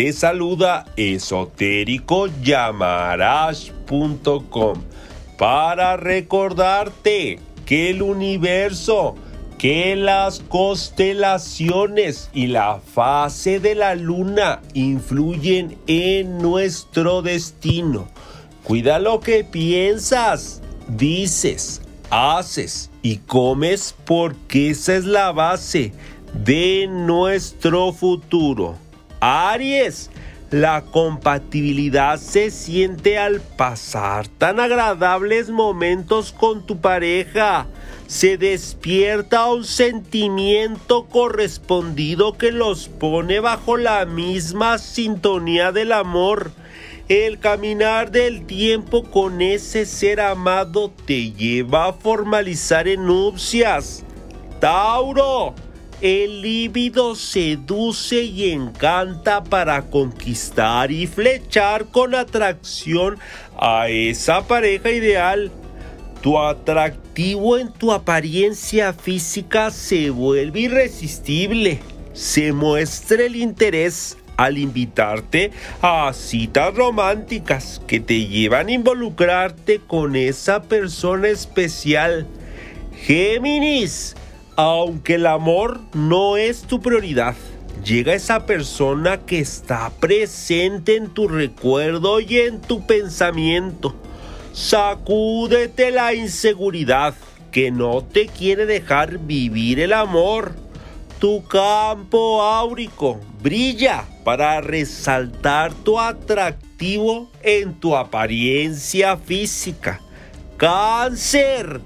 Te saluda esotéricoyamarash.com para recordarte que el universo, que las constelaciones y la fase de la luna influyen en nuestro destino. Cuida lo que piensas, dices, haces y comes porque esa es la base de nuestro futuro. Aries, la compatibilidad se siente al pasar tan agradables momentos con tu pareja. Se despierta un sentimiento correspondido que los pone bajo la misma sintonía del amor. El caminar del tiempo con ese ser amado te lleva a formalizar en nupcias. Tauro, el líbido seduce y encanta para conquistar y flechar con atracción a esa pareja ideal. Tu atractivo en tu apariencia física se vuelve irresistible. Se muestra el interés al invitarte a citas románticas que te llevan a involucrarte con esa persona especial. Géminis, aunque el amor no es tu prioridad, llega esa persona que está presente en tu recuerdo y en tu pensamiento. Sacúdete la inseguridad que no te quiere dejar vivir el amor. Tu campo áurico brilla para resaltar tu atractivo en tu apariencia física. Cáncer.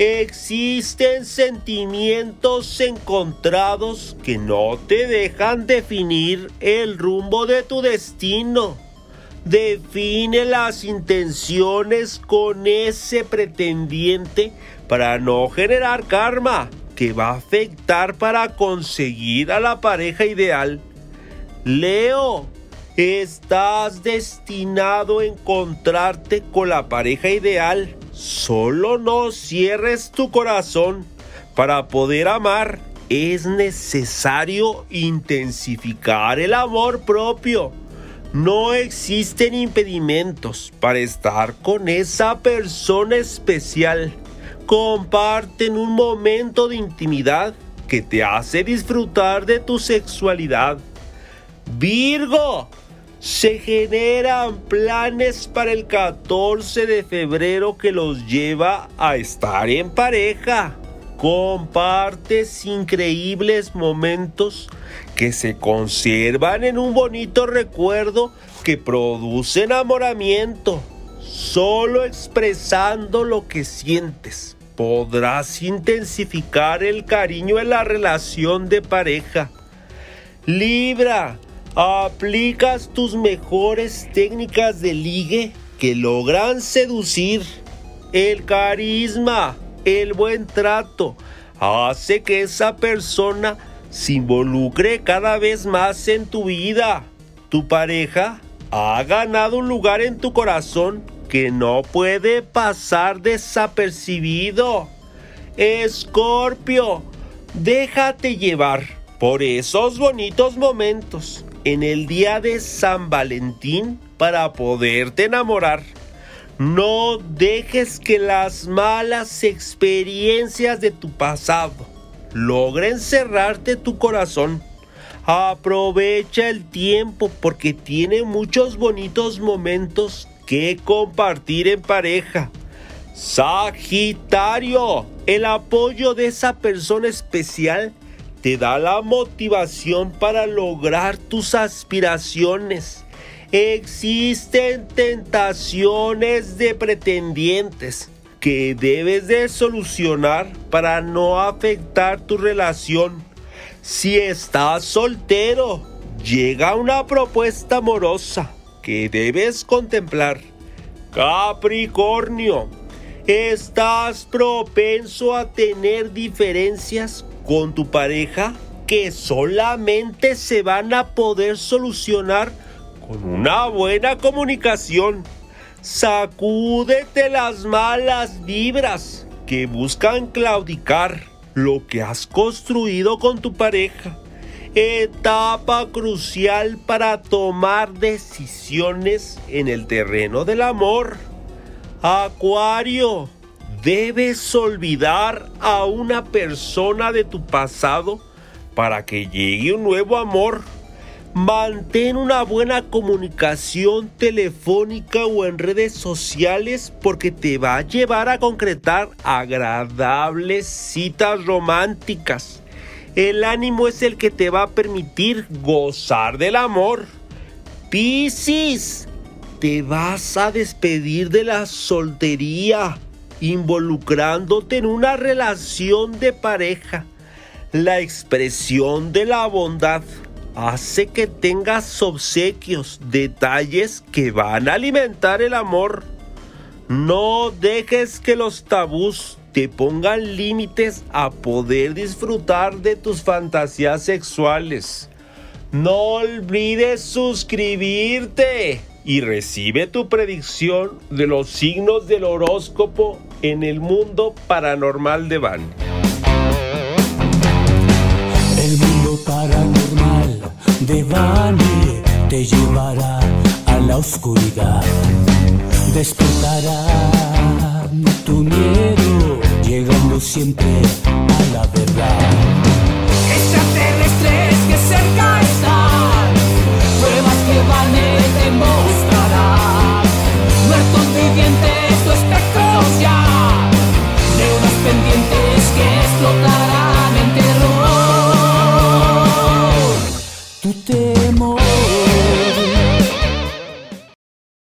Existen sentimientos encontrados que no te dejan definir el rumbo de tu destino. Define las intenciones con ese pretendiente para no generar karma que va a afectar para conseguir a la pareja ideal. Leo, estás destinado a encontrarte con la pareja ideal. Solo no cierres tu corazón. Para poder amar es necesario intensificar el amor propio. No existen impedimentos para estar con esa persona especial. Comparten un momento de intimidad que te hace disfrutar de tu sexualidad. Virgo, se generan planes para el 14 de febrero que los lleva a estar en pareja. Compartes increíbles momentos que se conservan en un bonito recuerdo que produce enamoramiento. Solo expresando lo que sientes podrás intensificar el cariño en la relación de pareja. Libra, aplicas tus mejores técnicas de ligue que logran seducir. El carisma, el buen trato, hace que esa persona se involucre cada vez más en tu vida. Tu pareja ha ganado un lugar en tu corazón que no puede pasar desapercibido. Escorpio, déjate llevar por esos bonitos momentos en el día de San Valentín para poderte enamorar. No dejes que las malas experiencias de tu pasado logren cerrarte tu corazón. Aprovecha el tiempo porque tiene muchos bonitos momentos que compartir en pareja. Sagitario, el apoyo de esa persona especial te da la motivación para lograr tus aspiraciones. Existen tentaciones de pretendientes que debes de solucionar para no afectar tu relación. Si estás soltero, llega una propuesta amorosa que debes contemplar. Capricornio, estás propenso a tener diferencias con tu pareja que solamente se van a poder solucionar con una buena comunicación. Sacúdete las malas vibras que buscan claudicar lo que has construido con tu pareja. Etapa crucial para tomar decisiones en el terreno del amor. Acuario, debes olvidar a una persona de tu pasado para que llegue un nuevo amor. Mantén una buena comunicación telefónica o en redes sociales porque te va a llevar a concretar agradables citas románticas. El ánimo es el que te va a permitir gozar del amor. Piscis, te vas a despedir de la soltería involucrándote en una relación de pareja. La expresión de la bondad hace que tengas obsequios, detalles que van a alimentar el amor. No dejes que los tabús te pongan límites a poder disfrutar de tus fantasías sexuales. No olvides suscribirte y recibe tu predicción de los signos del horóscopo en el mundo paranormal de Van. paranormal de Bani te llevará a la oscuridad. Despertará tu miedo, llegando siempre pruebas